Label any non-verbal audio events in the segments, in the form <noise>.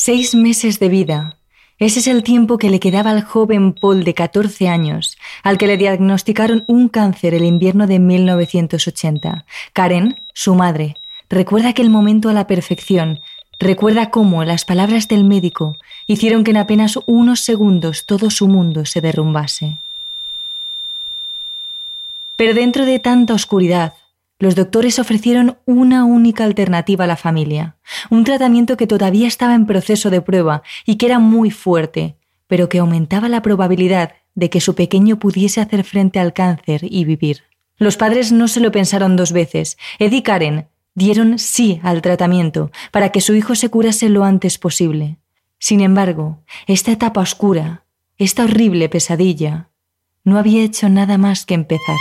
Seis meses de vida. Ese es el tiempo que le quedaba al joven Paul de 14 años, al que le diagnosticaron un cáncer el invierno de 1980. Karen, su madre, recuerda aquel momento a la perfección, recuerda cómo las palabras del médico hicieron que en apenas unos segundos todo su mundo se derrumbase. Pero dentro de tanta oscuridad, los doctores ofrecieron una única alternativa a la familia, un tratamiento que todavía estaba en proceso de prueba y que era muy fuerte, pero que aumentaba la probabilidad de que su pequeño pudiese hacer frente al cáncer y vivir. Los padres no se lo pensaron dos veces. Ed y Karen dieron sí al tratamiento para que su hijo se curase lo antes posible. Sin embargo, esta etapa oscura, esta horrible pesadilla, no había hecho nada más que empezar.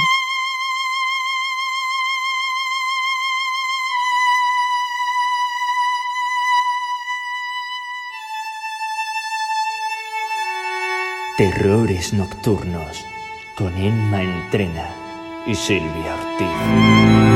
Terrores Nocturnos con Emma Entrena y Silvia Ortiz.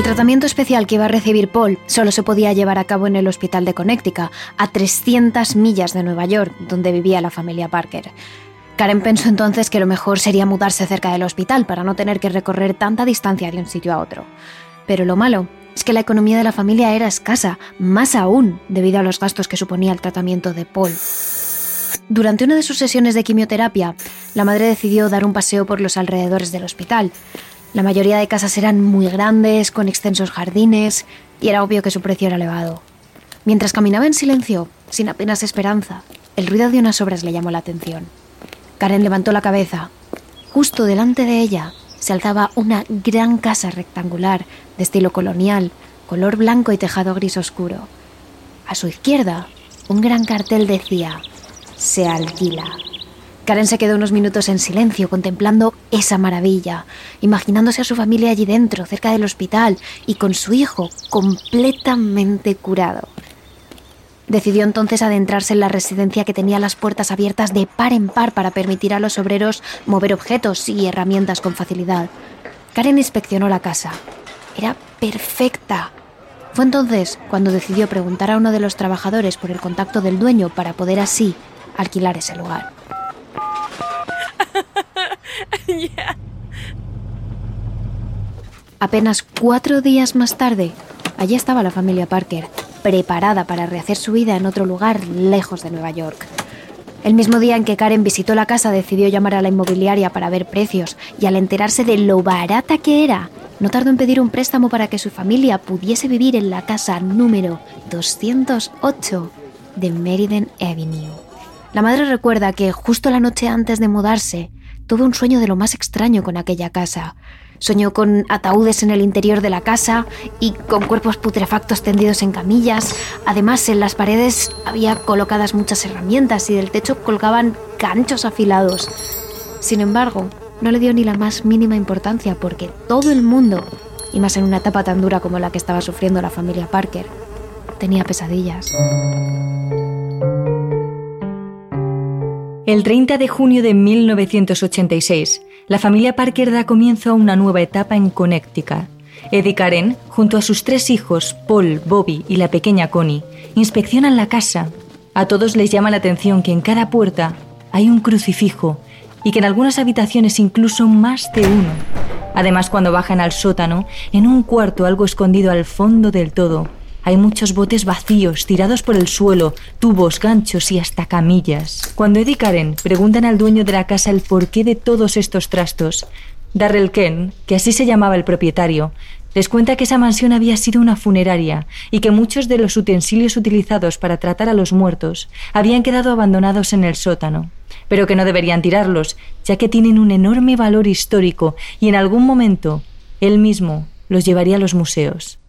El tratamiento especial que iba a recibir Paul solo se podía llevar a cabo en el hospital de Connecticut, a 300 millas de Nueva York, donde vivía la familia Parker. Karen pensó entonces que lo mejor sería mudarse cerca del hospital para no tener que recorrer tanta distancia de un sitio a otro. Pero lo malo es que la economía de la familia era escasa, más aún debido a los gastos que suponía el tratamiento de Paul. Durante una de sus sesiones de quimioterapia, la madre decidió dar un paseo por los alrededores del hospital. La mayoría de casas eran muy grandes, con extensos jardines, y era obvio que su precio era elevado. Mientras caminaba en silencio, sin apenas esperanza, el ruido de unas obras le llamó la atención. Karen levantó la cabeza. Justo delante de ella se alzaba una gran casa rectangular de estilo colonial, color blanco y tejado gris oscuro. A su izquierda, un gran cartel decía, se alquila. Karen se quedó unos minutos en silencio contemplando esa maravilla, imaginándose a su familia allí dentro, cerca del hospital, y con su hijo completamente curado. Decidió entonces adentrarse en la residencia que tenía las puertas abiertas de par en par para permitir a los obreros mover objetos y herramientas con facilidad. Karen inspeccionó la casa. Era perfecta. Fue entonces cuando decidió preguntar a uno de los trabajadores por el contacto del dueño para poder así alquilar ese lugar. <laughs> Apenas cuatro días más tarde, allí estaba la familia Parker, preparada para rehacer su vida en otro lugar lejos de Nueva York. El mismo día en que Karen visitó la casa decidió llamar a la inmobiliaria para ver precios y al enterarse de lo barata que era, no tardó en pedir un préstamo para que su familia pudiese vivir en la casa número 208 de Meriden Avenue. La madre recuerda que justo la noche antes de mudarse, tuvo un sueño de lo más extraño con aquella casa. Soñó con ataúdes en el interior de la casa y con cuerpos putrefactos tendidos en camillas. Además, en las paredes había colocadas muchas herramientas y del techo colgaban ganchos afilados. Sin embargo, no le dio ni la más mínima importancia porque todo el mundo, y más en una etapa tan dura como la que estaba sufriendo la familia Parker, tenía pesadillas. El 30 de junio de 1986, la familia Parker da comienzo a una nueva etapa en Connecticut. Eddie Karen, junto a sus tres hijos, Paul, Bobby y la pequeña Connie, inspeccionan la casa. A todos les llama la atención que en cada puerta hay un crucifijo y que en algunas habitaciones incluso más de uno. Además, cuando bajan al sótano, en un cuarto algo escondido al fondo del todo, hay muchos botes vacíos, tirados por el suelo, tubos, ganchos y hasta camillas. Cuando Eddie Karen preguntan al dueño de la casa el porqué de todos estos trastos, Darrell Ken, que así se llamaba el propietario, les cuenta que esa mansión había sido una funeraria y que muchos de los utensilios utilizados para tratar a los muertos habían quedado abandonados en el sótano, pero que no deberían tirarlos, ya que tienen un enorme valor histórico y en algún momento él mismo los llevaría a los museos.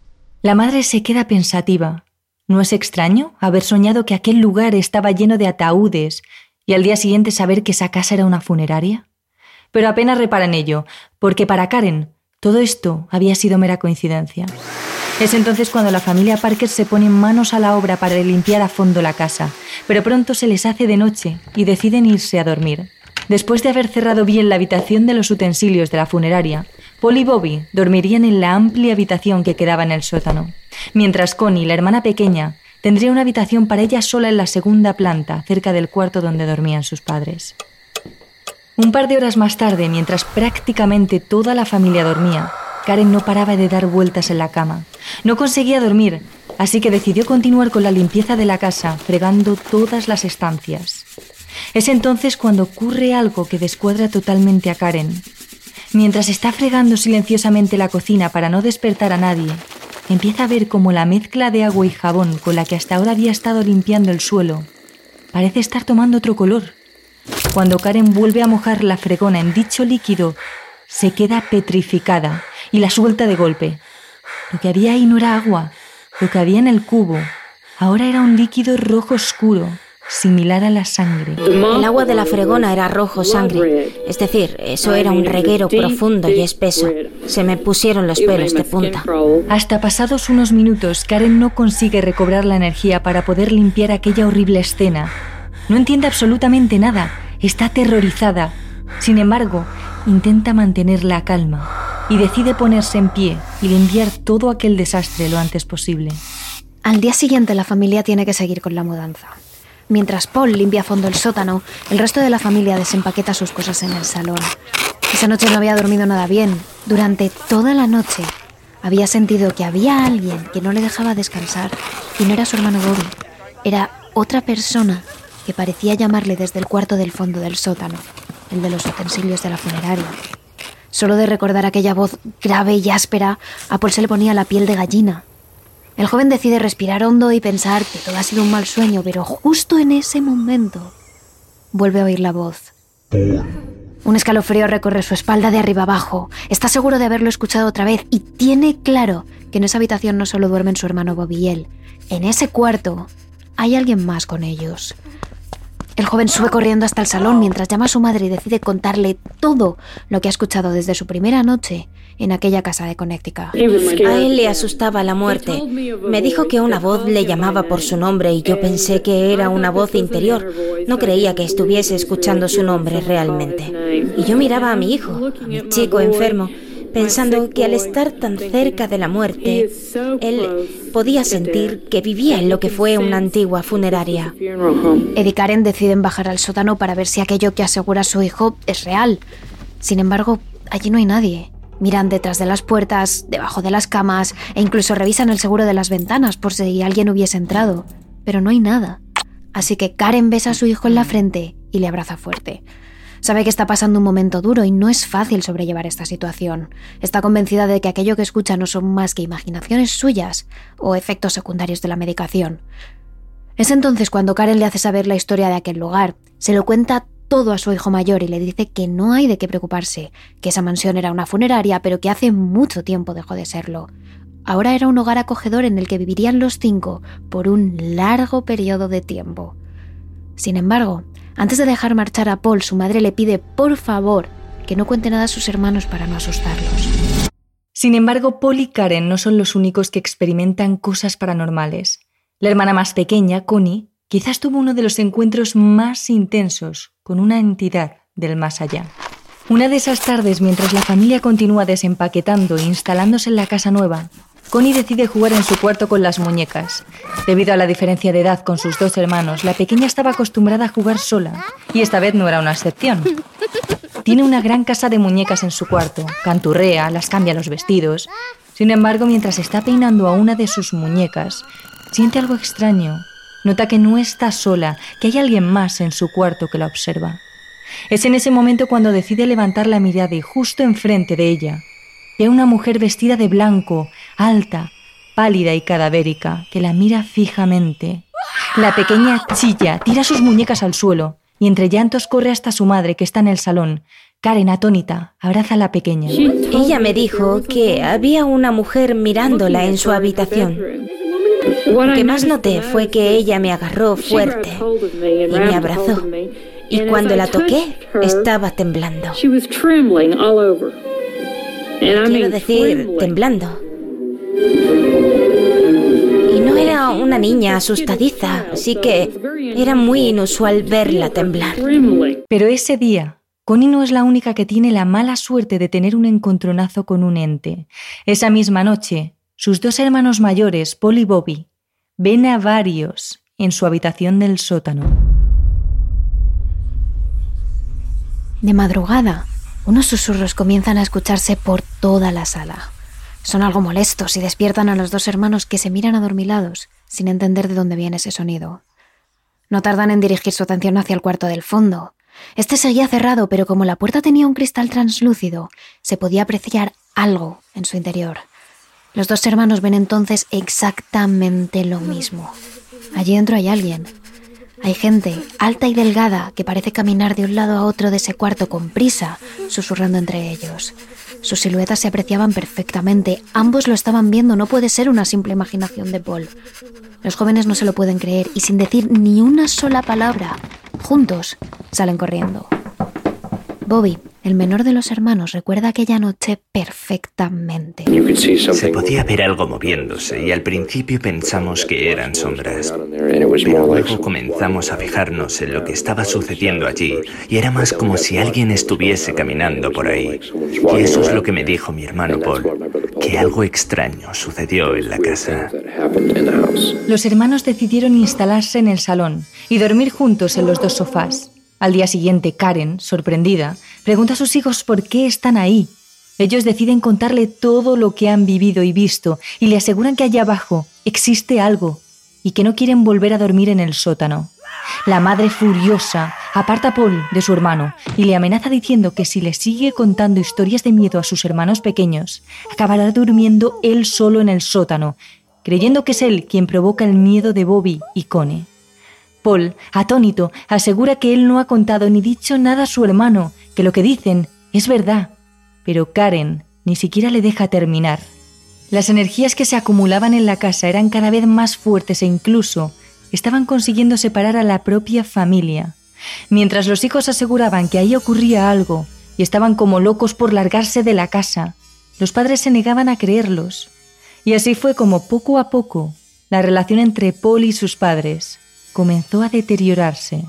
La madre se queda pensativa. ¿No es extraño haber soñado que aquel lugar estaba lleno de ataúdes y al día siguiente saber que esa casa era una funeraria? Pero apenas repara en ello, porque para Karen todo esto había sido mera coincidencia. Es entonces cuando la familia Parker se pone manos a la obra para limpiar a fondo la casa, pero pronto se les hace de noche y deciden irse a dormir. Después de haber cerrado bien la habitación de los utensilios de la funeraria, Paul y Bobby dormirían en la amplia habitación que quedaba en el sótano, mientras Connie, la hermana pequeña, tendría una habitación para ella sola en la segunda planta, cerca del cuarto donde dormían sus padres. Un par de horas más tarde, mientras prácticamente toda la familia dormía, Karen no paraba de dar vueltas en la cama. No conseguía dormir, así que decidió continuar con la limpieza de la casa, fregando todas las estancias. Es entonces cuando ocurre algo que descuadra totalmente a Karen. Mientras está fregando silenciosamente la cocina para no despertar a nadie, empieza a ver como la mezcla de agua y jabón con la que hasta ahora había estado limpiando el suelo parece estar tomando otro color. Cuando Karen vuelve a mojar la fregona en dicho líquido, se queda petrificada y la suelta de golpe. Lo que había ahí no era agua, lo que había en el cubo ahora era un líquido rojo oscuro, similar a la sangre. El agua de la fregona era rojo sangre, es decir, eso era un reguero profundo y espeso. Se me pusieron los pelos de punta. Hasta pasados unos minutos, Karen no consigue recobrar la energía para poder limpiar aquella horrible escena. No entiende absolutamente nada, está aterrorizada. Sin embargo, intenta mantener la calma y decide ponerse en pie y limpiar todo aquel desastre lo antes posible. Al día siguiente la familia tiene que seguir con la mudanza. Mientras Paul limpia a fondo el sótano, el resto de la familia desempaqueta sus cosas en el salón. Esa noche no había dormido nada bien. Durante toda la noche había sentido que había alguien que no le dejaba descansar y no era su hermano Bobby. Era otra persona que parecía llamarle desde el cuarto del fondo del sótano, el de los utensilios de la funeraria. Solo de recordar aquella voz grave y áspera, a Paul se le ponía la piel de gallina. El joven decide respirar hondo y pensar que todo ha sido un mal sueño, pero justo en ese momento vuelve a oír la voz. Un escalofrío recorre su espalda de arriba abajo. Está seguro de haberlo escuchado otra vez y tiene claro que en esa habitación no solo duermen su hermano Bobby y él. En ese cuarto hay alguien más con ellos. El joven sube corriendo hasta el salón mientras llama a su madre y decide contarle todo lo que ha escuchado desde su primera noche en aquella casa de Connecticut. A él le asustaba la muerte. Me dijo que una voz le llamaba por su nombre y yo pensé que era una voz interior. No creía que estuviese escuchando su nombre realmente. Y yo miraba a mi hijo, a mi chico enfermo, pensando que al estar tan cerca de la muerte, él podía sentir que vivía en lo que fue una antigua funeraria. Ed y Karen deciden bajar al sótano para ver si aquello que asegura su hijo es real. Sin embargo, allí no hay nadie. Miran detrás de las puertas, debajo de las camas e incluso revisan el seguro de las ventanas por si alguien hubiese entrado. Pero no hay nada. Así que Karen besa a su hijo en la frente y le abraza fuerte. Sabe que está pasando un momento duro y no es fácil sobrellevar esta situación. Está convencida de que aquello que escucha no son más que imaginaciones suyas o efectos secundarios de la medicación. Es entonces cuando Karen le hace saber la historia de aquel lugar. Se lo cuenta todo a su hijo mayor y le dice que no hay de qué preocuparse, que esa mansión era una funeraria, pero que hace mucho tiempo dejó de serlo. Ahora era un hogar acogedor en el que vivirían los cinco por un largo periodo de tiempo. Sin embargo, antes de dejar marchar a Paul, su madre le pide, por favor, que no cuente nada a sus hermanos para no asustarlos. Sin embargo, Paul y Karen no son los únicos que experimentan cosas paranormales. La hermana más pequeña, Connie, quizás tuvo uno de los encuentros más intensos con una entidad del más allá. Una de esas tardes, mientras la familia continúa desempaquetando e instalándose en la casa nueva, Connie decide jugar en su cuarto con las muñecas. Debido a la diferencia de edad con sus dos hermanos, la pequeña estaba acostumbrada a jugar sola, y esta vez no era una excepción. Tiene una gran casa de muñecas en su cuarto, canturrea, las cambia los vestidos. Sin embargo, mientras está peinando a una de sus muñecas, siente algo extraño. Nota que no está sola, que hay alguien más en su cuarto que la observa. Es en ese momento cuando decide levantar la mirada y justo enfrente de ella ve una mujer vestida de blanco, alta, pálida y cadavérica, que la mira fijamente. La pequeña chilla, tira sus muñecas al suelo y entre llantos corre hasta su madre que está en el salón. Karen, atónita, abraza a la pequeña. Ella me dijo que había una mujer mirándola en su habitación. Lo que más noté fue que ella me agarró fuerte y me abrazó. Y cuando la toqué, estaba temblando. Quiero decir, temblando. una niña asustadiza, así que era muy inusual verla temblar. Pero ese día, Connie no es la única que tiene la mala suerte de tener un encontronazo con un ente. Esa misma noche, sus dos hermanos mayores, Paul y Bobby, ven a varios en su habitación del sótano. De madrugada, unos susurros comienzan a escucharse por toda la sala. Son algo molestos y despiertan a los dos hermanos que se miran adormilados, sin entender de dónde viene ese sonido. No tardan en dirigir su atención hacia el cuarto del fondo, este seguía cerrado, pero como la puerta tenía un cristal translúcido, se podía apreciar algo en su interior. Los dos hermanos ven entonces exactamente lo mismo. Allí dentro hay alguien. Hay gente alta y delgada que parece caminar de un lado a otro de ese cuarto con prisa, susurrando entre ellos. Sus siluetas se apreciaban perfectamente. Ambos lo estaban viendo. No puede ser una simple imaginación de Paul. Los jóvenes no se lo pueden creer y sin decir ni una sola palabra, juntos salen corriendo. Bobby, el menor de los hermanos, recuerda aquella noche perfectamente. Se podía ver algo moviéndose y al principio pensamos que eran sombras. Pero luego comenzamos a fijarnos en lo que estaba sucediendo allí y era más como si alguien estuviese caminando por ahí. Y eso es lo que me dijo mi hermano Paul, que algo extraño sucedió en la casa. Los hermanos decidieron instalarse en el salón y dormir juntos en los dos sofás. Al día siguiente, Karen, sorprendida, pregunta a sus hijos por qué están ahí. Ellos deciden contarle todo lo que han vivido y visto y le aseguran que allá abajo existe algo y que no quieren volver a dormir en el sótano. La madre furiosa aparta a Paul de su hermano y le amenaza diciendo que si le sigue contando historias de miedo a sus hermanos pequeños, acabará durmiendo él solo en el sótano, creyendo que es él quien provoca el miedo de Bobby y Cone. Paul, atónito, asegura que él no ha contado ni dicho nada a su hermano, que lo que dicen es verdad. Pero Karen ni siquiera le deja terminar. Las energías que se acumulaban en la casa eran cada vez más fuertes e incluso estaban consiguiendo separar a la propia familia. Mientras los hijos aseguraban que ahí ocurría algo y estaban como locos por largarse de la casa, los padres se negaban a creerlos. Y así fue como poco a poco la relación entre Paul y sus padres comenzó a deteriorarse.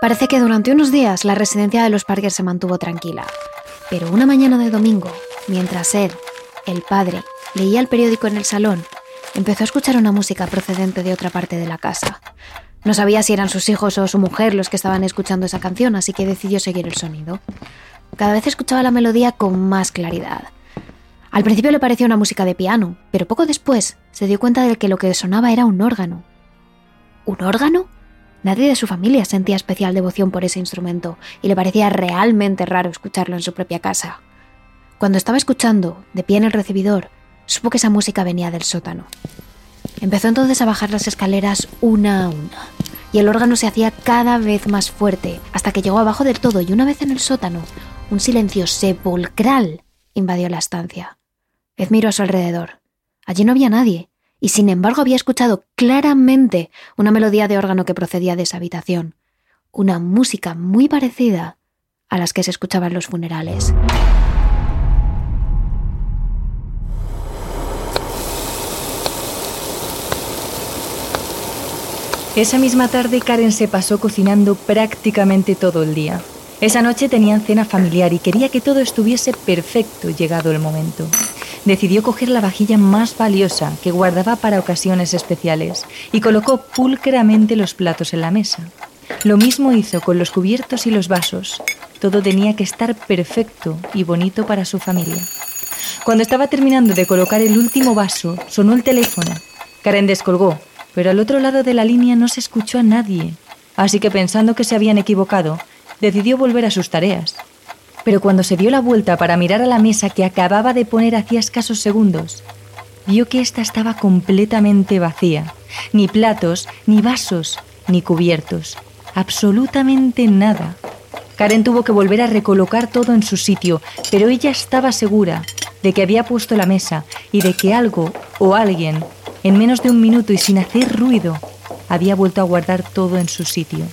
Parece que durante unos días la residencia de los Parker se mantuvo tranquila, pero una mañana de domingo, mientras Ed, el padre leía el periódico en el salón, empezó a escuchar una música procedente de otra parte de la casa. No sabía si eran sus hijos o su mujer los que estaban escuchando esa canción, así que decidió seguir el sonido. Cada vez escuchaba la melodía con más claridad. Al principio le pareció una música de piano, pero poco después se dio cuenta de que lo que sonaba era un órgano. ¿Un órgano? Nadie de su familia sentía especial devoción por ese instrumento y le parecía realmente raro escucharlo en su propia casa. Cuando estaba escuchando, de pie en el recibidor, supo que esa música venía del sótano. Empezó entonces a bajar las escaleras una a una, y el órgano se hacía cada vez más fuerte, hasta que llegó abajo del todo, y una vez en el sótano, un silencio sepulcral invadió la estancia. Ed miró a su alrededor. Allí no había nadie, y sin embargo había escuchado claramente una melodía de órgano que procedía de esa habitación, una música muy parecida a las que se escuchaban los funerales. Esa misma tarde Karen se pasó cocinando prácticamente todo el día. Esa noche tenían cena familiar y quería que todo estuviese perfecto llegado el momento. Decidió coger la vajilla más valiosa que guardaba para ocasiones especiales y colocó pulcramente los platos en la mesa. Lo mismo hizo con los cubiertos y los vasos. Todo tenía que estar perfecto y bonito para su familia. Cuando estaba terminando de colocar el último vaso, sonó el teléfono. Karen descolgó pero al otro lado de la línea no se escuchó a nadie, así que pensando que se habían equivocado, decidió volver a sus tareas. Pero cuando se dio la vuelta para mirar a la mesa que acababa de poner hacía escasos segundos, vio que ésta estaba completamente vacía. Ni platos, ni vasos, ni cubiertos. Absolutamente nada. Karen tuvo que volver a recolocar todo en su sitio, pero ella estaba segura de que había puesto la mesa y de que algo o alguien, en menos de un minuto y sin hacer ruido, había vuelto a guardar todo en su sitio.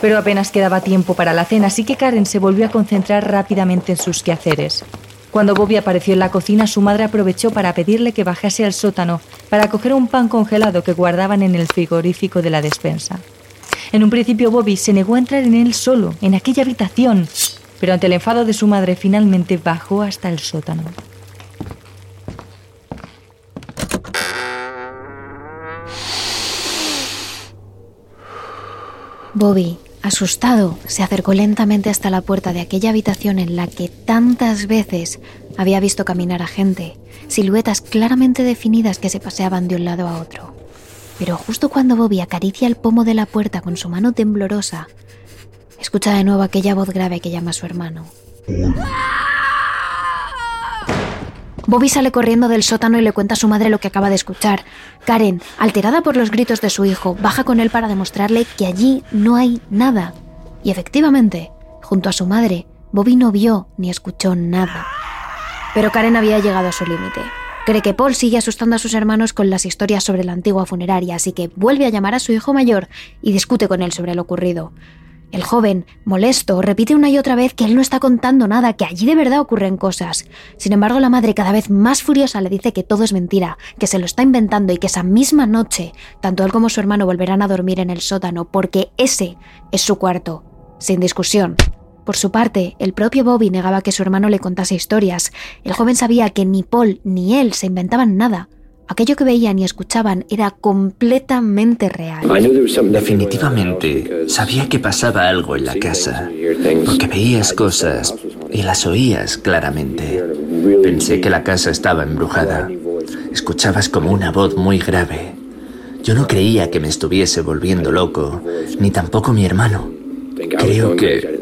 Pero apenas quedaba tiempo para la cena, así que Karen se volvió a concentrar rápidamente en sus quehaceres. Cuando Bobby apareció en la cocina, su madre aprovechó para pedirle que bajase al sótano para coger un pan congelado que guardaban en el frigorífico de la despensa. En un principio Bobby se negó a entrar en él solo, en aquella habitación, pero ante el enfado de su madre finalmente bajó hasta el sótano. Bobby, asustado, se acercó lentamente hasta la puerta de aquella habitación en la que tantas veces había visto caminar a gente, siluetas claramente definidas que se paseaban de un lado a otro. Pero justo cuando Bobby acaricia el pomo de la puerta con su mano temblorosa, escucha de nuevo aquella voz grave que llama a su hermano. Bobby sale corriendo del sótano y le cuenta a su madre lo que acaba de escuchar. Karen, alterada por los gritos de su hijo, baja con él para demostrarle que allí no hay nada. Y efectivamente, junto a su madre, Bobby no vio ni escuchó nada. Pero Karen había llegado a su límite. Cree que Paul sigue asustando a sus hermanos con las historias sobre la antigua funeraria, así que vuelve a llamar a su hijo mayor y discute con él sobre lo ocurrido. El joven, molesto, repite una y otra vez que él no está contando nada, que allí de verdad ocurren cosas. Sin embargo, la madre, cada vez más furiosa, le dice que todo es mentira, que se lo está inventando y que esa misma noche, tanto él como su hermano volverán a dormir en el sótano, porque ese es su cuarto. Sin discusión. Por su parte, el propio Bobby negaba que su hermano le contase historias. El joven sabía que ni Paul ni él se inventaban nada. Aquello que veían y escuchaban era completamente real. Definitivamente, sabía que pasaba algo en la casa, porque veías cosas y las oías claramente. Pensé que la casa estaba embrujada. Escuchabas como una voz muy grave. Yo no creía que me estuviese volviendo loco, ni tampoco mi hermano. Creo que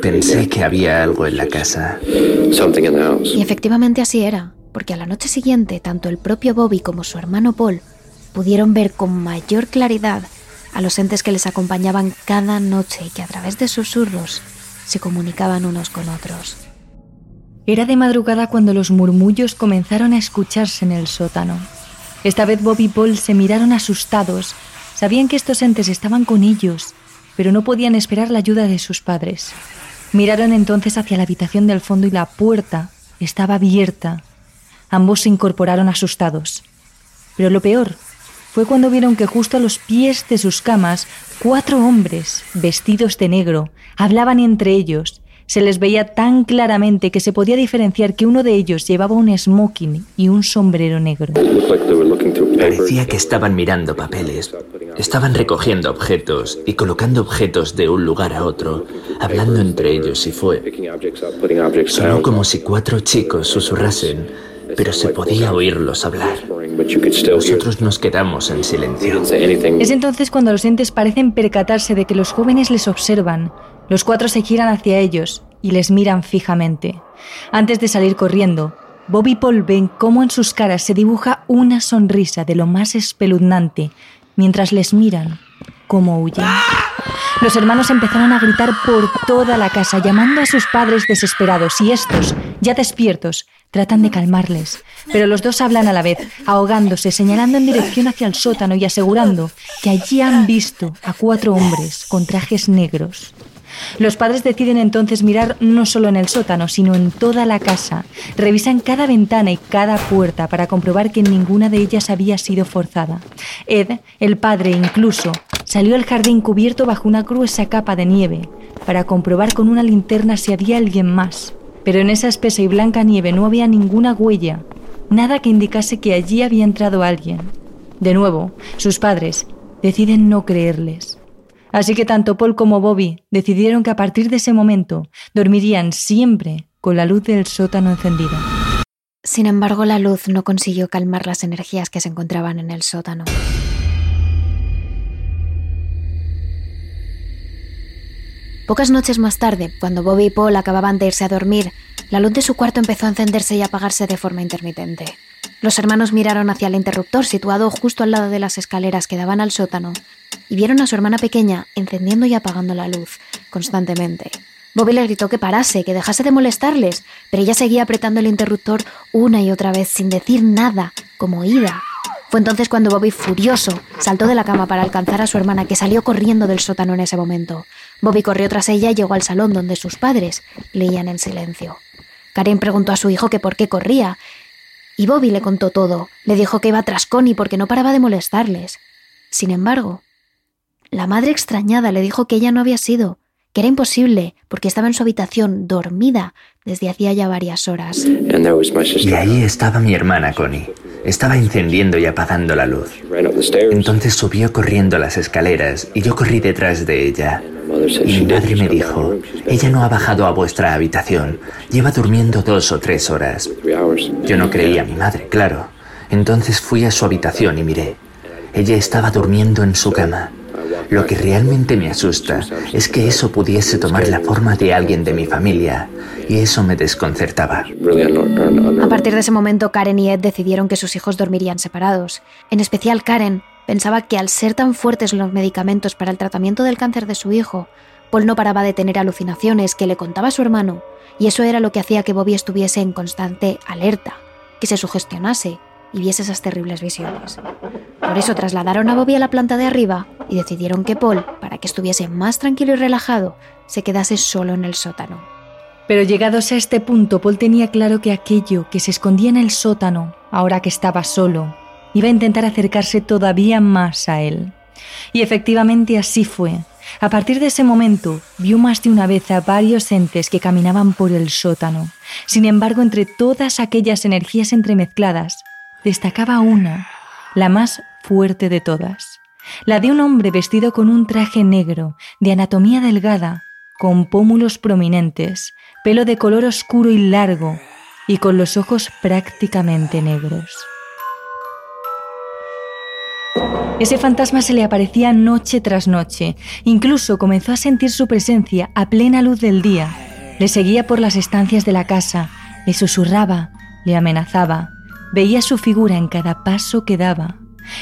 pensé que había algo en la casa. Y efectivamente así era porque a la noche siguiente tanto el propio Bobby como su hermano Paul pudieron ver con mayor claridad a los entes que les acompañaban cada noche y que a través de susurros se comunicaban unos con otros. Era de madrugada cuando los murmullos comenzaron a escucharse en el sótano. Esta vez Bobby y Paul se miraron asustados. Sabían que estos entes estaban con ellos, pero no podían esperar la ayuda de sus padres. Miraron entonces hacia la habitación del fondo y la puerta estaba abierta Ambos se incorporaron asustados. Pero lo peor fue cuando vieron que justo a los pies de sus camas, cuatro hombres, vestidos de negro, hablaban entre ellos. Se les veía tan claramente que se podía diferenciar que uno de ellos llevaba un smoking y un sombrero negro. Parecía que estaban mirando papeles, estaban recogiendo objetos y colocando objetos de un lugar a otro, hablando entre ellos y fue. Sonó como si cuatro chicos susurrasen pero se podía oírlos hablar. Nosotros nos quedamos en silencio. Es entonces cuando los entes parecen percatarse de que los jóvenes les observan. Los cuatro se giran hacia ellos y les miran fijamente. Antes de salir corriendo, Bob y Paul ven cómo en sus caras se dibuja una sonrisa de lo más espeluznante mientras les miran cómo huyen. Los hermanos empezaron a gritar por toda la casa, llamando a sus padres desesperados, y estos, ya despiertos, tratan de calmarles. Pero los dos hablan a la vez, ahogándose, señalando en dirección hacia el sótano y asegurando que allí han visto a cuatro hombres con trajes negros. Los padres deciden entonces mirar no solo en el sótano, sino en toda la casa. Revisan cada ventana y cada puerta para comprobar que ninguna de ellas había sido forzada. Ed, el padre incluso, salió al jardín cubierto bajo una gruesa capa de nieve para comprobar con una linterna si había alguien más. Pero en esa espesa y blanca nieve no había ninguna huella, nada que indicase que allí había entrado alguien. De nuevo, sus padres deciden no creerles. Así que tanto Paul como Bobby decidieron que a partir de ese momento dormirían siempre con la luz del sótano encendida. Sin embargo, la luz no consiguió calmar las energías que se encontraban en el sótano. Pocas noches más tarde, cuando Bobby y Paul acababan de irse a dormir, la luz de su cuarto empezó a encenderse y apagarse de forma intermitente. Los hermanos miraron hacia el interruptor situado justo al lado de las escaleras que daban al sótano y vieron a su hermana pequeña encendiendo y apagando la luz constantemente. Bobby le gritó que parase, que dejase de molestarles, pero ella seguía apretando el interruptor una y otra vez sin decir nada, como ida. Fue entonces cuando Bobby, furioso, saltó de la cama para alcanzar a su hermana, que salió corriendo del sótano en ese momento. Bobby corrió tras ella y llegó al salón donde sus padres leían en silencio. Karen preguntó a su hijo que por qué corría, y Bobby le contó todo. Le dijo que iba tras Connie porque no paraba de molestarles. Sin embargo, la madre extrañada le dijo que ella no había sido, que era imposible porque estaba en su habitación dormida desde hacía ya varias horas. Y ahí estaba mi hermana Connie. Estaba encendiendo y apagando la luz. Entonces subió corriendo las escaleras y yo corrí detrás de ella. Y mi madre me dijo, ella no ha bajado a vuestra habitación, lleva durmiendo dos o tres horas. Yo no creía a mi madre, claro. Entonces fui a su habitación y miré. Ella estaba durmiendo en su cama. Lo que realmente me asusta es que eso pudiese tomar la forma de alguien de mi familia, y eso me desconcertaba. A partir de ese momento, Karen y Ed decidieron que sus hijos dormirían separados. En especial Karen pensaba que al ser tan fuertes los medicamentos para el tratamiento del cáncer de su hijo, Paul no paraba de tener alucinaciones que le contaba a su hermano, y eso era lo que hacía que Bobby estuviese en constante alerta, que se sugestionase y viese esas terribles visiones. Por eso trasladaron a Bobby a la planta de arriba y decidieron que Paul, para que estuviese más tranquilo y relajado, se quedase solo en el sótano. Pero llegados a este punto, Paul tenía claro que aquello que se escondía en el sótano, ahora que estaba solo, iba a intentar acercarse todavía más a él. Y efectivamente así fue. A partir de ese momento, vio más de una vez a varios entes que caminaban por el sótano. Sin embargo, entre todas aquellas energías entremezcladas, destacaba una, la más fuerte de todas, la de un hombre vestido con un traje negro, de anatomía delgada, con pómulos prominentes, pelo de color oscuro y largo, y con los ojos prácticamente negros. Ese fantasma se le aparecía noche tras noche, incluso comenzó a sentir su presencia a plena luz del día. Le seguía por las estancias de la casa, le susurraba, le amenazaba, Veía su figura en cada paso que daba,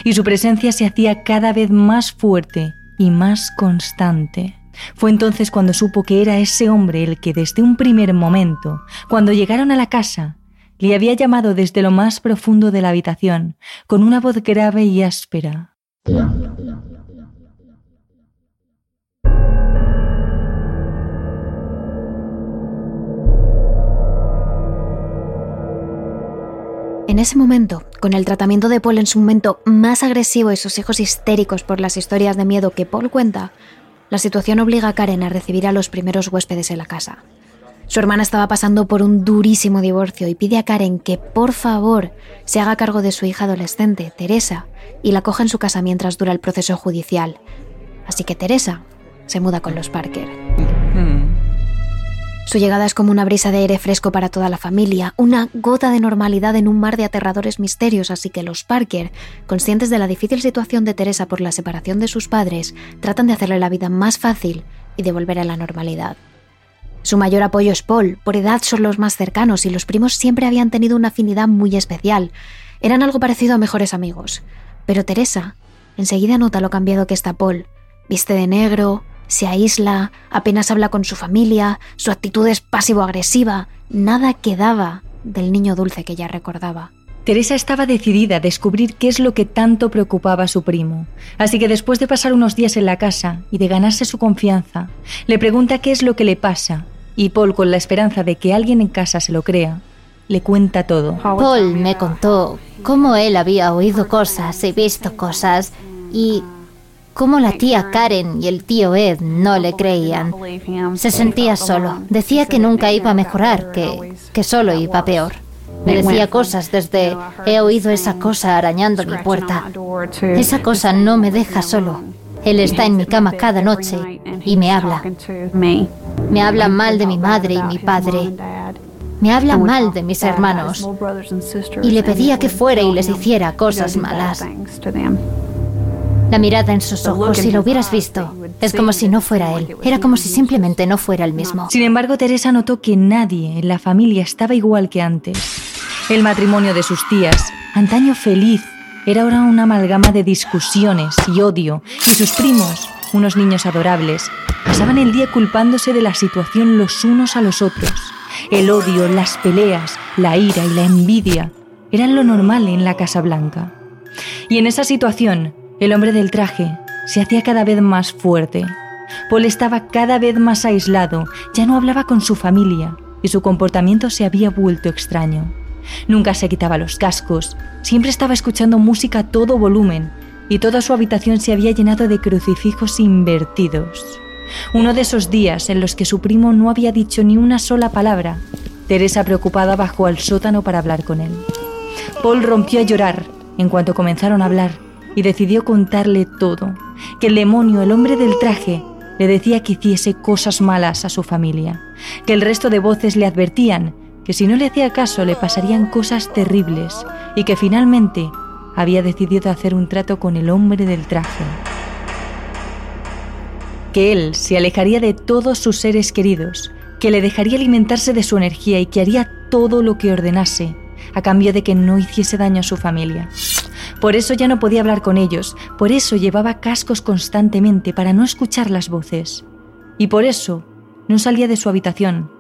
y su presencia se hacía cada vez más fuerte y más constante. Fue entonces cuando supo que era ese hombre el que desde un primer momento, cuando llegaron a la casa, le había llamado desde lo más profundo de la habitación, con una voz grave y áspera. En ese momento, con el tratamiento de Paul en su momento más agresivo y sus hijos histéricos por las historias de miedo que Paul cuenta, la situación obliga a Karen a recibir a los primeros huéspedes en la casa. Su hermana estaba pasando por un durísimo divorcio y pide a Karen que por favor se haga cargo de su hija adolescente, Teresa, y la coja en su casa mientras dura el proceso judicial. Así que Teresa se muda con los Parker. Su llegada es como una brisa de aire fresco para toda la familia, una gota de normalidad en un mar de aterradores misterios, así que los Parker, conscientes de la difícil situación de Teresa por la separación de sus padres, tratan de hacerle la vida más fácil y de volver a la normalidad. Su mayor apoyo es Paul, por edad son los más cercanos y los primos siempre habían tenido una afinidad muy especial. Eran algo parecido a mejores amigos. Pero Teresa enseguida nota lo cambiado que está Paul. Viste de negro, se aísla, apenas habla con su familia, su actitud es pasivo-agresiva, nada quedaba del niño dulce que ella recordaba. Teresa estaba decidida a descubrir qué es lo que tanto preocupaba a su primo, así que después de pasar unos días en la casa y de ganarse su confianza, le pregunta qué es lo que le pasa, y Paul, con la esperanza de que alguien en casa se lo crea, le cuenta todo. Paul me contó cómo él había oído cosas y visto cosas, y cómo la tía Karen y el tío Ed no le creían. Se sentía solo. Decía que nunca iba a mejorar, que, que solo iba peor. Me decía cosas desde he oído esa cosa arañando mi puerta. Esa cosa no me deja solo. Él está en mi cama cada noche y me habla. Me habla mal de mi madre y mi padre. Me habla mal de mis hermanos. Y le pedía que fuera y les hiciera cosas malas. La mirada en sus ojos, si lo hubieras visto, es como si no fuera él. Era como si simplemente no fuera el mismo. Sin embargo, Teresa notó que nadie en la familia estaba igual que antes. El matrimonio de sus tías, antaño feliz, era ahora una amalgama de discusiones y odio, y sus primos unos niños adorables, pasaban el día culpándose de la situación los unos a los otros. El odio, las peleas, la ira y la envidia eran lo normal en la Casa Blanca. Y en esa situación, el hombre del traje se hacía cada vez más fuerte. Paul estaba cada vez más aislado, ya no hablaba con su familia y su comportamiento se había vuelto extraño. Nunca se quitaba los cascos, siempre estaba escuchando música a todo volumen y toda su habitación se había llenado de crucifijos invertidos. Uno de esos días en los que su primo no había dicho ni una sola palabra, Teresa preocupada bajó al sótano para hablar con él. Paul rompió a llorar en cuanto comenzaron a hablar y decidió contarle todo, que el demonio, el hombre del traje, le decía que hiciese cosas malas a su familia, que el resto de voces le advertían que si no le hacía caso le pasarían cosas terribles y que finalmente había decidido hacer un trato con el hombre del traje. Que él se alejaría de todos sus seres queridos, que le dejaría alimentarse de su energía y que haría todo lo que ordenase, a cambio de que no hiciese daño a su familia. Por eso ya no podía hablar con ellos, por eso llevaba cascos constantemente para no escuchar las voces. Y por eso no salía de su habitación,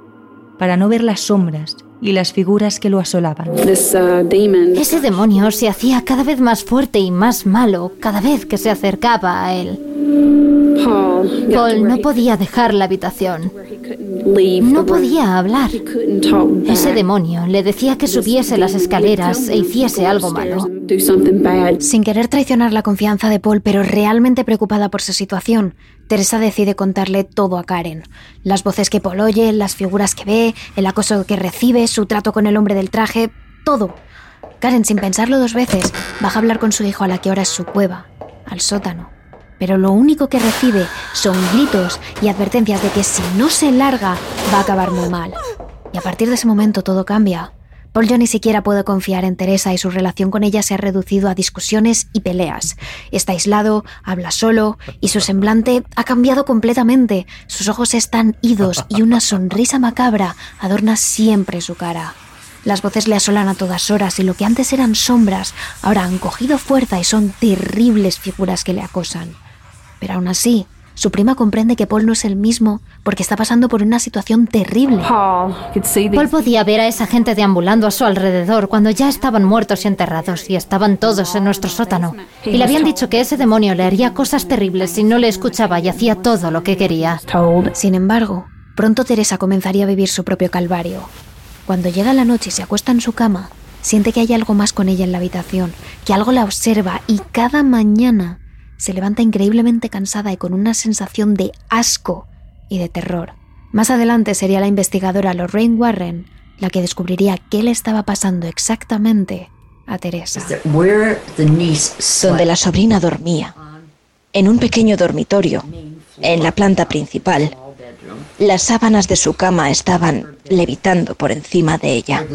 para no ver las sombras y las figuras que lo asolaban. Uh, Ese demonio se hacía cada vez más fuerte y más malo cada vez que se acercaba a él. Paul no podía dejar la habitación. No podía hablar. Ese demonio le decía que subiese las escaleras e hiciese algo malo. Sin querer traicionar la confianza de Paul, pero realmente preocupada por su situación, Teresa decide contarle todo a Karen. Las voces que Paul oye, las figuras que ve, el acoso que recibe, su trato con el hombre del traje, todo. Karen, sin pensarlo dos veces, baja a hablar con su hijo a la que ahora es su cueva, al sótano pero lo único que recibe son gritos y advertencias de que si no se larga va a acabar muy mal. Y a partir de ese momento todo cambia. Paul ya ni siquiera puede confiar en Teresa y su relación con ella se ha reducido a discusiones y peleas. Está aislado, habla solo y su semblante ha cambiado completamente. Sus ojos están idos y una sonrisa macabra adorna siempre su cara. Las voces le asolan a todas horas y lo que antes eran sombras ahora han cogido fuerza y son terribles figuras que le acosan. Pero aún así, su prima comprende que Paul no es el mismo porque está pasando por una situación terrible. Paul podía ver a esa gente deambulando a su alrededor cuando ya estaban muertos y enterrados y estaban todos en nuestro sótano. Y le habían dicho que ese demonio le haría cosas terribles si no le escuchaba y hacía todo lo que quería. Sin embargo, pronto Teresa comenzaría a vivir su propio calvario. Cuando llega la noche y se acuesta en su cama, siente que hay algo más con ella en la habitación, que algo la observa y cada mañana se levanta increíblemente cansada y con una sensación de asco y de terror. Más adelante sería la investigadora Lorraine Warren la que descubriría qué le estaba pasando exactamente a Teresa. Donde la sobrina dormía, en un pequeño dormitorio, en la planta principal. Las sábanas de su cama estaban levitando por encima de ella,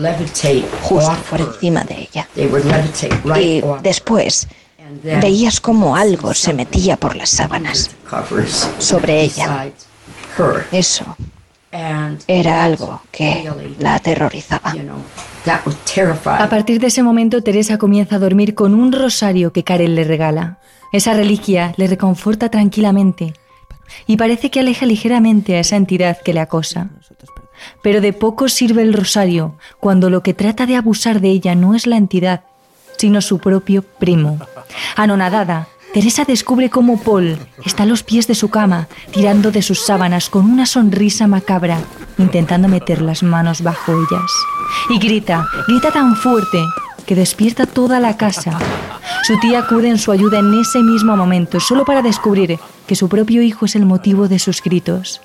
justo por encima de ella. Y después Veías como algo se metía por las sábanas sobre ella. Eso era algo que la aterrorizaba. A partir de ese momento, Teresa comienza a dormir con un rosario que Karen le regala. Esa reliquia le reconforta tranquilamente y parece que aleja ligeramente a esa entidad que le acosa. Pero de poco sirve el rosario cuando lo que trata de abusar de ella no es la entidad, sino su propio primo. Anonadada, Teresa descubre cómo Paul está a los pies de su cama, tirando de sus sábanas con una sonrisa macabra, intentando meter las manos bajo ellas. Y grita, grita tan fuerte que despierta toda la casa. Su tía acude en su ayuda en ese mismo momento, solo para descubrir que su propio hijo es el motivo de sus gritos.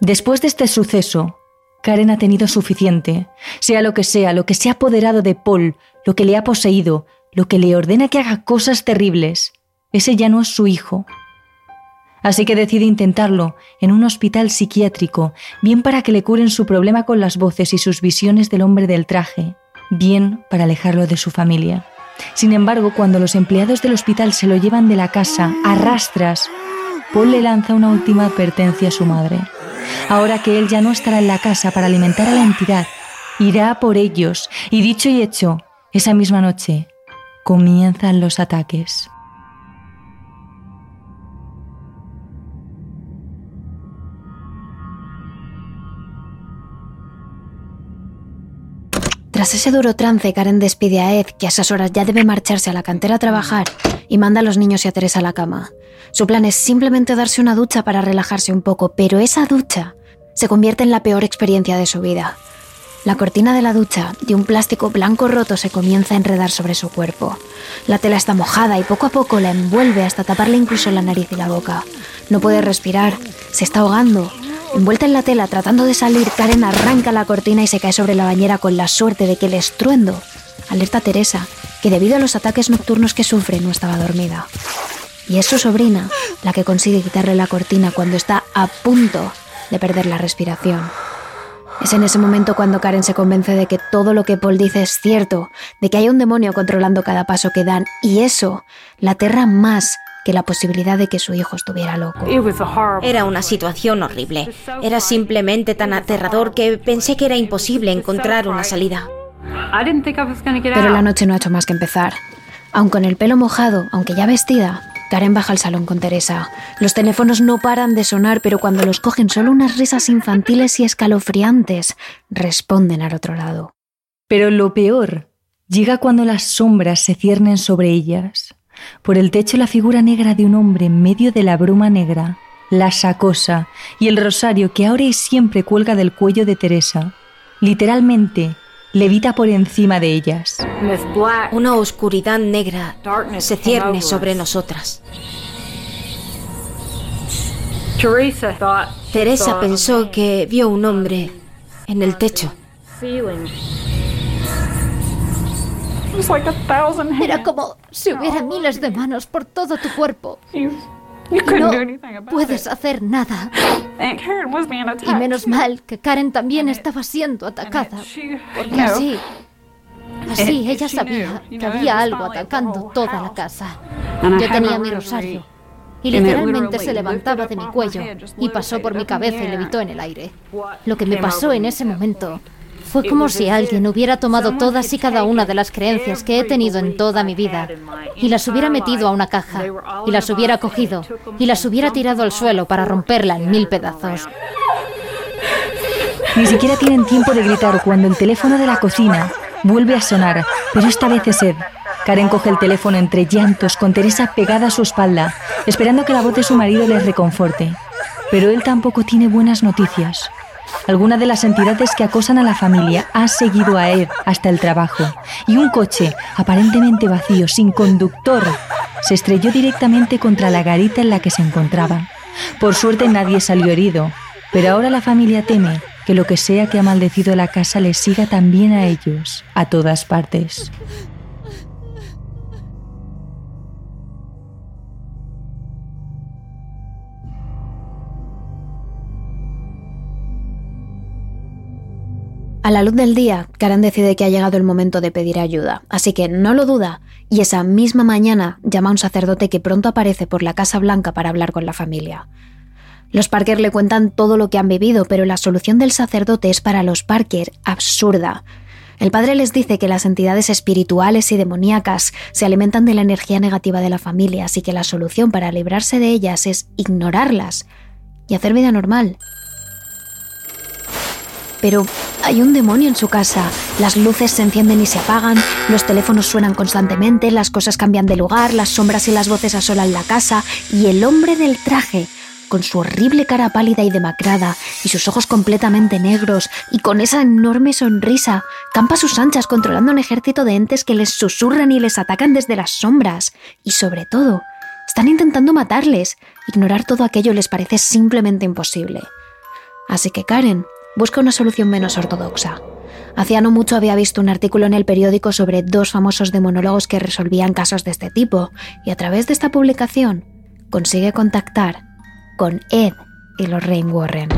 Después de este suceso, Karen ha tenido suficiente. Sea lo que sea, lo que se ha apoderado de Paul, lo que le ha poseído, lo que le ordena que haga cosas terribles. Ese ya no es su hijo. Así que decide intentarlo en un hospital psiquiátrico, bien para que le curen su problema con las voces y sus visiones del hombre del traje, bien para alejarlo de su familia. Sin embargo, cuando los empleados del hospital se lo llevan de la casa a rastras, Paul le lanza una última advertencia a su madre. Ahora que él ya no estará en la casa para alimentar a la entidad, irá por ellos y dicho y hecho, esa misma noche comienzan los ataques. Tras ese duro trance, Karen despide a Ed, que a esas horas ya debe marcharse a la cantera a trabajar, y manda a los niños y a Teresa a la cama. Su plan es simplemente darse una ducha para relajarse un poco, pero esa ducha se convierte en la peor experiencia de su vida. La cortina de la ducha, de un plástico blanco roto, se comienza a enredar sobre su cuerpo. La tela está mojada y poco a poco la envuelve hasta taparle incluso la nariz y la boca. No puede respirar, se está ahogando. Envuelta en la tela, tratando de salir, Karen arranca la cortina y se cae sobre la bañera con la suerte de que el estruendo alerta a Teresa, que debido a los ataques nocturnos que sufre no estaba dormida. Y es su sobrina la que consigue quitarle la cortina cuando está a punto de perder la respiración. Es en ese momento cuando Karen se convence de que todo lo que Paul dice es cierto, de que hay un demonio controlando cada paso que dan, y eso la aterra más que la posibilidad de que su hijo estuviera loco. Era una situación horrible. Era simplemente tan aterrador que pensé que era imposible encontrar una salida. Pero la noche no ha hecho más que empezar. Aun con el pelo mojado, aunque ya vestida, Karen baja al salón con Teresa. Los teléfonos no paran de sonar, pero cuando los cogen solo unas risas infantiles y escalofriantes responden al otro lado. Pero lo peor llega cuando las sombras se ciernen sobre ellas. Por el techo la figura negra de un hombre en medio de la bruma negra, la sacosa y el rosario que ahora y siempre cuelga del cuello de Teresa. Literalmente, levita por encima de ellas. Una oscuridad negra se cierne sobre nosotras. Teresa pensó que vio un hombre en el techo. Era como si hubiera miles de manos por todo tu cuerpo. No puedes hacer nada. Y menos mal que Karen también estaba siendo atacada. Porque así, así ella sabía que había algo atacando toda la casa. Yo tenía mi rosario y literalmente se levantaba de mi cuello y pasó por mi cabeza y levitó en el aire. Lo que me pasó en ese momento fue como si alguien hubiera tomado todas y cada una de las creencias que he tenido en toda mi vida y las hubiera metido a una caja y las hubiera cogido y las hubiera tirado al suelo para romperla en mil pedazos. Ni siquiera tienen tiempo de gritar cuando el teléfono de la cocina vuelve a sonar, pero esta vez es Ed. Karen coge el teléfono entre llantos con Teresa pegada a su espalda, esperando que la voz de su marido les reconforte. Pero él tampoco tiene buenas noticias. Alguna de las entidades que acosan a la familia ha seguido a Ed hasta el trabajo y un coche, aparentemente vacío, sin conductor, se estrelló directamente contra la garita en la que se encontraba. Por suerte nadie salió herido, pero ahora la familia teme que lo que sea que ha maldecido la casa les siga también a ellos, a todas partes. A la luz del día, Karen decide que ha llegado el momento de pedir ayuda, así que no lo duda y esa misma mañana llama a un sacerdote que pronto aparece por la Casa Blanca para hablar con la familia. Los Parker le cuentan todo lo que han vivido, pero la solución del sacerdote es para los Parker absurda. El padre les dice que las entidades espirituales y demoníacas se alimentan de la energía negativa de la familia, así que la solución para librarse de ellas es ignorarlas y hacer vida normal. Pero hay un demonio en su casa. Las luces se encienden y se apagan, los teléfonos suenan constantemente, las cosas cambian de lugar, las sombras y las voces asolan la casa y el hombre del traje, con su horrible cara pálida y demacrada y sus ojos completamente negros y con esa enorme sonrisa, campa sus anchas controlando un ejército de entes que les susurran y les atacan desde las sombras. Y sobre todo, están intentando matarles. Ignorar todo aquello les parece simplemente imposible. Así que Karen busca una solución menos ortodoxa. Hacía no mucho había visto un artículo en el periódico sobre dos famosos demonólogos que resolvían casos de este tipo, y a través de esta publicación consigue contactar con Ed y los Rain Warren.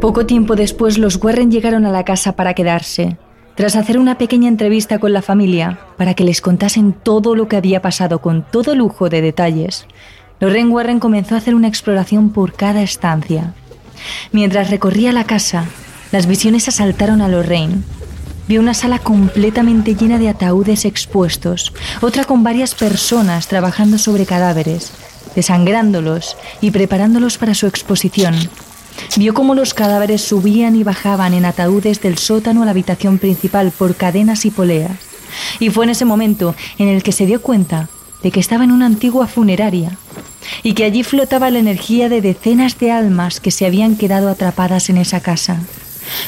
Poco tiempo después los Warren llegaron a la casa para quedarse, tras hacer una pequeña entrevista con la familia para que les contasen todo lo que había pasado con todo lujo de detalles. Lorraine Warren comenzó a hacer una exploración por cada estancia. Mientras recorría la casa, las visiones asaltaron a Lorraine. Vio una sala completamente llena de ataúdes expuestos, otra con varias personas trabajando sobre cadáveres, desangrándolos y preparándolos para su exposición. Vio cómo los cadáveres subían y bajaban en ataúdes del sótano a la habitación principal por cadenas y poleas. Y fue en ese momento en el que se dio cuenta de que estaba en una antigua funeraria y que allí flotaba la energía de decenas de almas que se habían quedado atrapadas en esa casa.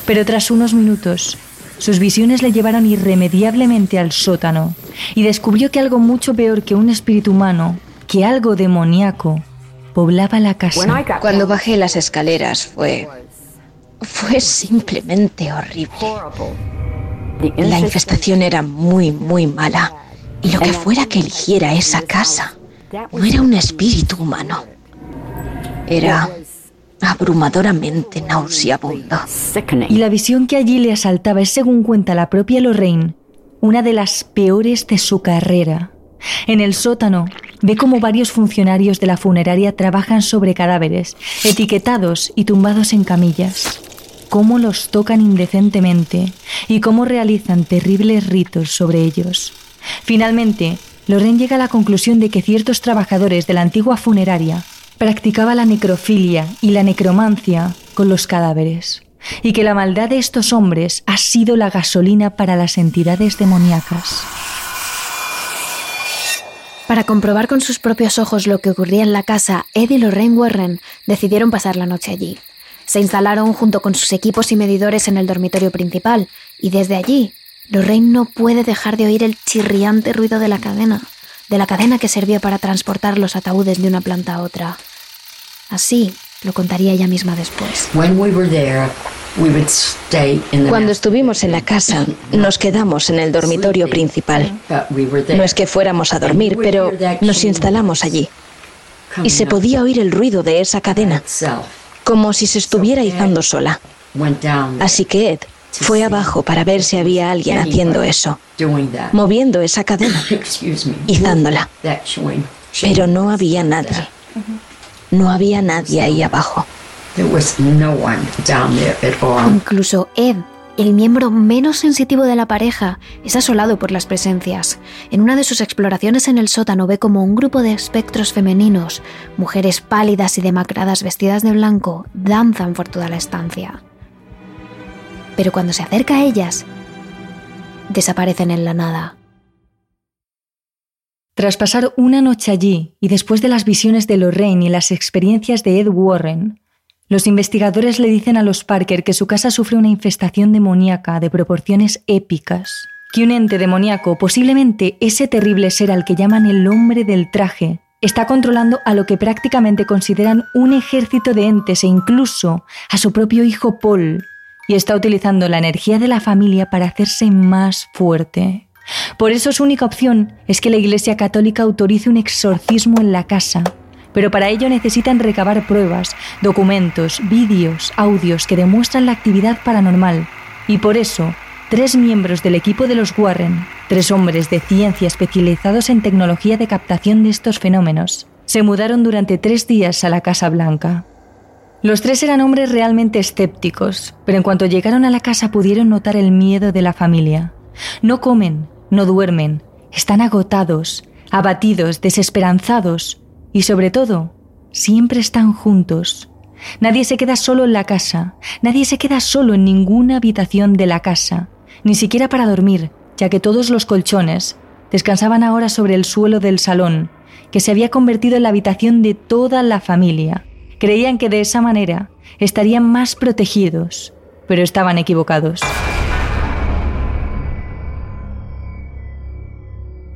Pero tras unos minutos, sus visiones le llevaron irremediablemente al sótano y descubrió que algo mucho peor que un espíritu humano, que algo demoníaco, poblaba la casa. Cuando bajé las escaleras fue... fue simplemente horrible. La infestación era muy, muy mala. Y lo que fuera que eligiera esa casa, no era un espíritu humano. Era abrumadoramente nauseabundo. Y la visión que allí le asaltaba es, según cuenta la propia Lorraine, una de las peores de su carrera. En el sótano ve cómo varios funcionarios de la funeraria trabajan sobre cadáveres, etiquetados y tumbados en camillas, cómo los tocan indecentemente y cómo realizan terribles ritos sobre ellos. Finalmente, Lorraine llega a la conclusión de que ciertos trabajadores de la antigua funeraria practicaba la necrofilia y la necromancia con los cadáveres, y que la maldad de estos hombres ha sido la gasolina para las entidades demoníacas. Para comprobar con sus propios ojos lo que ocurría en la casa, Ed y Lorraine Warren decidieron pasar la noche allí. Se instalaron junto con sus equipos y medidores en el dormitorio principal, y desde allí, Lorraine no puede dejar de oír el chirriante ruido de la cadena, de la cadena que servía para transportar los ataúdes de una planta a otra. Así lo contaría ella misma después. Cuando estuvimos en la casa, nos quedamos en el dormitorio principal. No es que fuéramos a dormir, pero nos instalamos allí. Y se podía oír el ruido de esa cadena, como si se estuviera izando sola. Así que Ed fue abajo para ver si había alguien haciendo eso, moviendo esa cadena, <laughs> izándola. Pero no había nadie. No había nadie ahí abajo. Incluso Ed, el miembro menos sensitivo de la pareja, es asolado por las presencias. En una de sus exploraciones en el sótano ve como un grupo de espectros femeninos, mujeres pálidas y demacradas vestidas de blanco, danzan por toda la estancia. Pero cuando se acerca a ellas, desaparecen en la nada. Tras pasar una noche allí y después de las visiones de Lorraine y las experiencias de Ed Warren, los investigadores le dicen a los Parker que su casa sufre una infestación demoníaca de proporciones épicas, que un ente demoníaco, posiblemente ese terrible ser al que llaman el hombre del traje, está controlando a lo que prácticamente consideran un ejército de entes e incluso a su propio hijo Paul, y está utilizando la energía de la familia para hacerse más fuerte. Por eso su única opción es que la Iglesia Católica autorice un exorcismo en la casa pero para ello necesitan recabar pruebas, documentos, vídeos, audios que demuestran la actividad paranormal. Y por eso, tres miembros del equipo de los Warren, tres hombres de ciencia especializados en tecnología de captación de estos fenómenos, se mudaron durante tres días a la Casa Blanca. Los tres eran hombres realmente escépticos, pero en cuanto llegaron a la casa pudieron notar el miedo de la familia. No comen, no duermen, están agotados, abatidos, desesperanzados, y sobre todo, siempre están juntos. Nadie se queda solo en la casa, nadie se queda solo en ninguna habitación de la casa, ni siquiera para dormir, ya que todos los colchones descansaban ahora sobre el suelo del salón, que se había convertido en la habitación de toda la familia. Creían que de esa manera estarían más protegidos, pero estaban equivocados.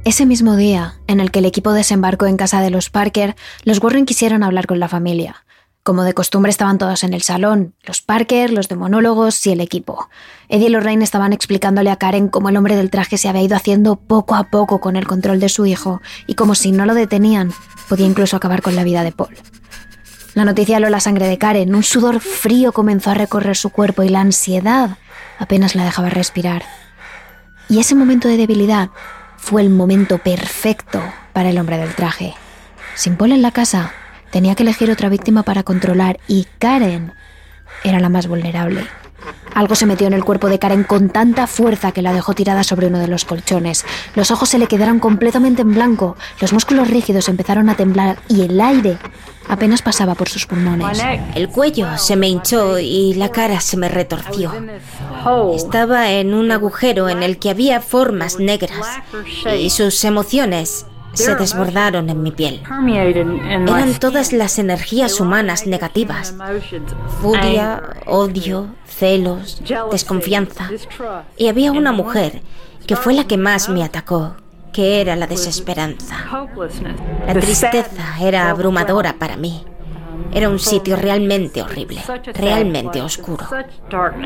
Ese mismo día, en el que el equipo desembarcó en casa de los Parker, los Warren quisieron hablar con la familia. Como de costumbre estaban todos en el salón, los Parker, los demonólogos y el equipo. Eddie y Lorraine estaban explicándole a Karen cómo el hombre del traje se había ido haciendo poco a poco con el control de su hijo y como si no lo detenían, podía incluso acabar con la vida de Paul. La noticia heló la sangre de Karen, un sudor frío comenzó a recorrer su cuerpo y la ansiedad apenas la dejaba respirar. Y ese momento de debilidad fue el momento perfecto para el hombre del traje. Sin Paul en la casa, tenía que elegir otra víctima para controlar y Karen era la más vulnerable. Algo se metió en el cuerpo de Karen con tanta fuerza que la dejó tirada sobre uno de los colchones. Los ojos se le quedaron completamente en blanco, los músculos rígidos empezaron a temblar y el aire apenas pasaba por sus pulmones. El cuello se me hinchó y la cara se me retorció. Estaba en un agujero en el que había formas negras y sus emociones se desbordaron en mi piel. Eran todas las energías humanas negativas. Furia, odio, celos, desconfianza. Y había una mujer que fue la que más me atacó, que era la desesperanza. La tristeza era abrumadora para mí. Era un sitio realmente horrible, realmente oscuro.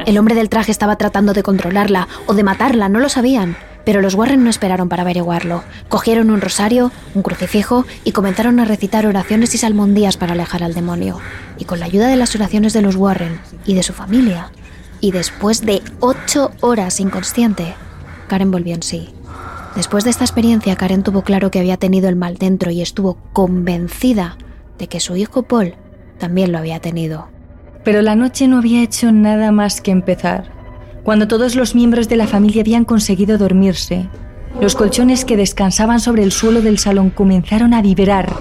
El hombre del traje estaba tratando de controlarla o de matarla, no lo sabían. Pero los Warren no esperaron para averiguarlo. Cogieron un rosario, un crucifijo y comenzaron a recitar oraciones y salmondías para alejar al demonio. Y con la ayuda de las oraciones de los Warren y de su familia, y después de ocho horas inconsciente, Karen volvió en sí. Después de esta experiencia, Karen tuvo claro que había tenido el mal dentro y estuvo convencida de que su hijo Paul también lo había tenido. Pero la noche no había hecho nada más que empezar. Cuando todos los miembros de la familia habían conseguido dormirse, los colchones que descansaban sobre el suelo del salón comenzaron a vibrar,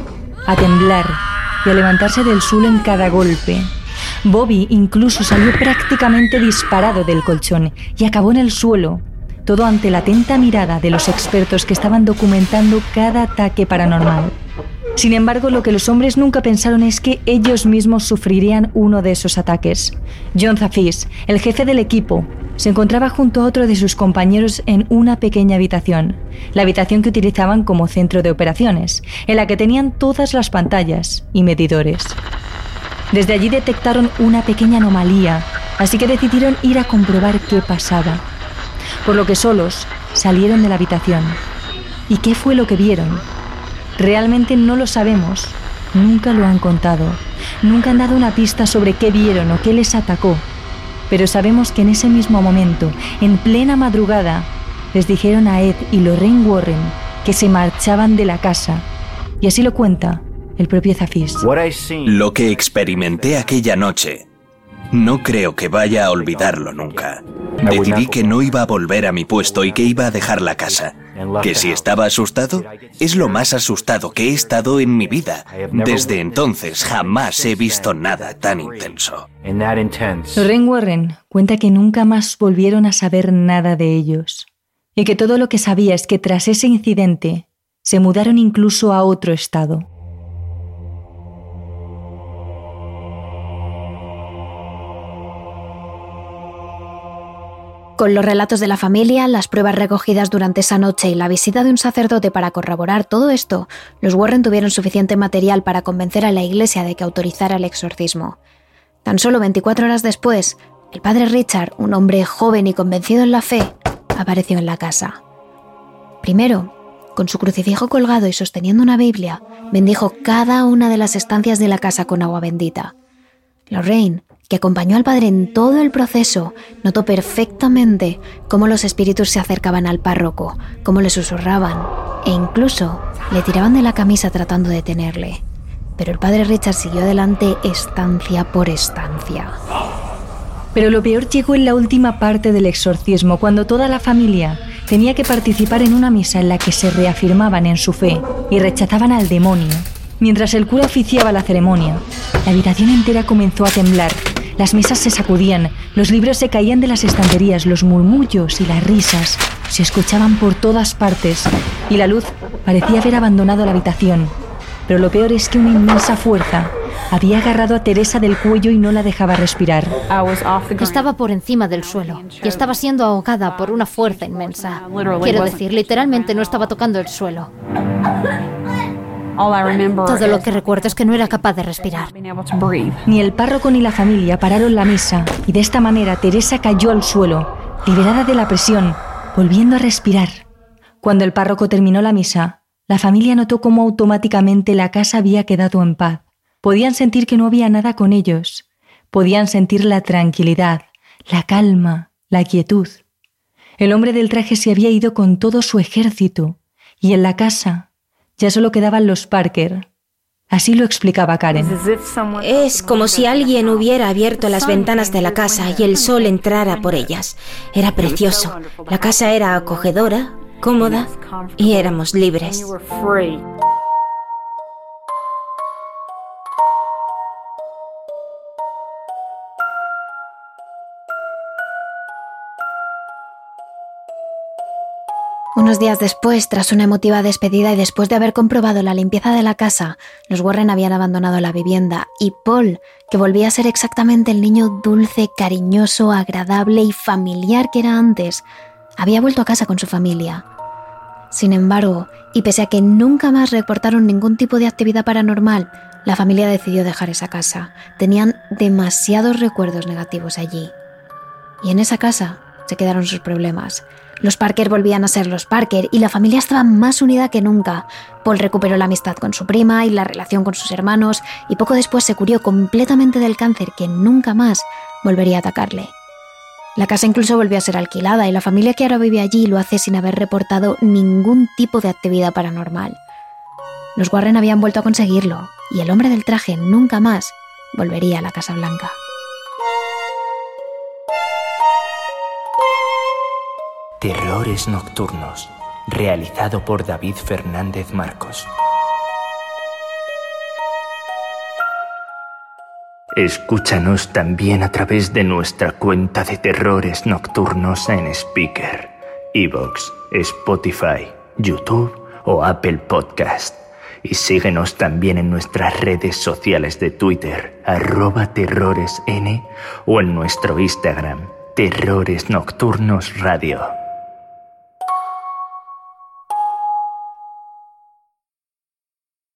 a temblar y a levantarse del suelo en cada golpe. Bobby incluso salió prácticamente disparado del colchón y acabó en el suelo, todo ante la atenta mirada de los expertos que estaban documentando cada ataque paranormal. Sin embargo, lo que los hombres nunca pensaron es que ellos mismos sufrirían uno de esos ataques. John Zafis, el jefe del equipo, se encontraba junto a otro de sus compañeros en una pequeña habitación, la habitación que utilizaban como centro de operaciones, en la que tenían todas las pantallas y medidores. Desde allí detectaron una pequeña anomalía, así que decidieron ir a comprobar qué pasaba por lo que solos salieron de la habitación. ¿Y qué fue lo que vieron? Realmente no lo sabemos, nunca lo han contado, nunca han dado una pista sobre qué vieron o qué les atacó, pero sabemos que en ese mismo momento, en plena madrugada, les dijeron a Ed y Lorraine Warren que se marchaban de la casa, y así lo cuenta el propio Zafis. Lo que experimenté aquella noche no creo que vaya a olvidarlo nunca. Decidí que no iba a volver a mi puesto y que iba a dejar la casa. Que si estaba asustado, es lo más asustado que he estado en mi vida. Desde entonces jamás he visto nada tan intenso. Lorraine Warren cuenta que nunca más volvieron a saber nada de ellos. Y que todo lo que sabía es que tras ese incidente se mudaron incluso a otro estado. Con los relatos de la familia, las pruebas recogidas durante esa noche y la visita de un sacerdote para corroborar todo esto, los Warren tuvieron suficiente material para convencer a la iglesia de que autorizara el exorcismo. Tan solo 24 horas después, el padre Richard, un hombre joven y convencido en la fe, apareció en la casa. Primero, con su crucifijo colgado y sosteniendo una Biblia, bendijo cada una de las estancias de la casa con agua bendita. Lorraine que acompañó al padre en todo el proceso, notó perfectamente cómo los espíritus se acercaban al párroco, cómo le susurraban e incluso le tiraban de la camisa tratando de detenerle. Pero el padre Richard siguió adelante estancia por estancia. Pero lo peor llegó en la última parte del exorcismo, cuando toda la familia tenía que participar en una misa en la que se reafirmaban en su fe y rechazaban al demonio. Mientras el cura oficiaba la ceremonia, la habitación entera comenzó a temblar las mesas se sacudían, los libros se caían de las estanterías, los murmullos y las risas se escuchaban por todas partes y la luz parecía haber abandonado la habitación. Pero lo peor es que una inmensa fuerza había agarrado a Teresa del cuello y no la dejaba respirar. Estaba por encima del suelo y estaba siendo ahogada por una fuerza inmensa. Quiero decir, literalmente no estaba tocando el suelo. Todo lo que recuerdo es que no era capaz de respirar. Ni el párroco ni la familia pararon la mesa y de esta manera Teresa cayó al suelo, liberada de la presión, volviendo a respirar. Cuando el párroco terminó la misa, la familia notó cómo automáticamente la casa había quedado en paz. Podían sentir que no había nada con ellos. Podían sentir la tranquilidad, la calma, la quietud. El hombre del traje se había ido con todo su ejército, y en la casa ya solo quedaban los Parker. Así lo explicaba Karen. Es como si alguien hubiera abierto las ventanas de la casa y el sol entrara por ellas. Era precioso. La casa era acogedora, cómoda y éramos libres. Unos días después, tras una emotiva despedida y después de haber comprobado la limpieza de la casa, los Warren habían abandonado la vivienda y Paul, que volvía a ser exactamente el niño dulce, cariñoso, agradable y familiar que era antes, había vuelto a casa con su familia. Sin embargo, y pese a que nunca más reportaron ningún tipo de actividad paranormal, la familia decidió dejar esa casa. Tenían demasiados recuerdos negativos allí. Y en esa casa se quedaron sus problemas. Los Parker volvían a ser los Parker y la familia estaba más unida que nunca. Paul recuperó la amistad con su prima y la relación con sus hermanos y poco después se curió completamente del cáncer que nunca más volvería a atacarle. La casa incluso volvió a ser alquilada y la familia que ahora vive allí lo hace sin haber reportado ningún tipo de actividad paranormal. Los Warren habían vuelto a conseguirlo y el hombre del traje nunca más volvería a la Casa Blanca. Terrores Nocturnos, realizado por David Fernández Marcos. Escúchanos también a través de nuestra cuenta de Terrores Nocturnos en Speaker, Evox, Spotify, YouTube o Apple Podcast. Y síguenos también en nuestras redes sociales de Twitter, arroba terroresn o en nuestro Instagram, Terrores Nocturnos Radio.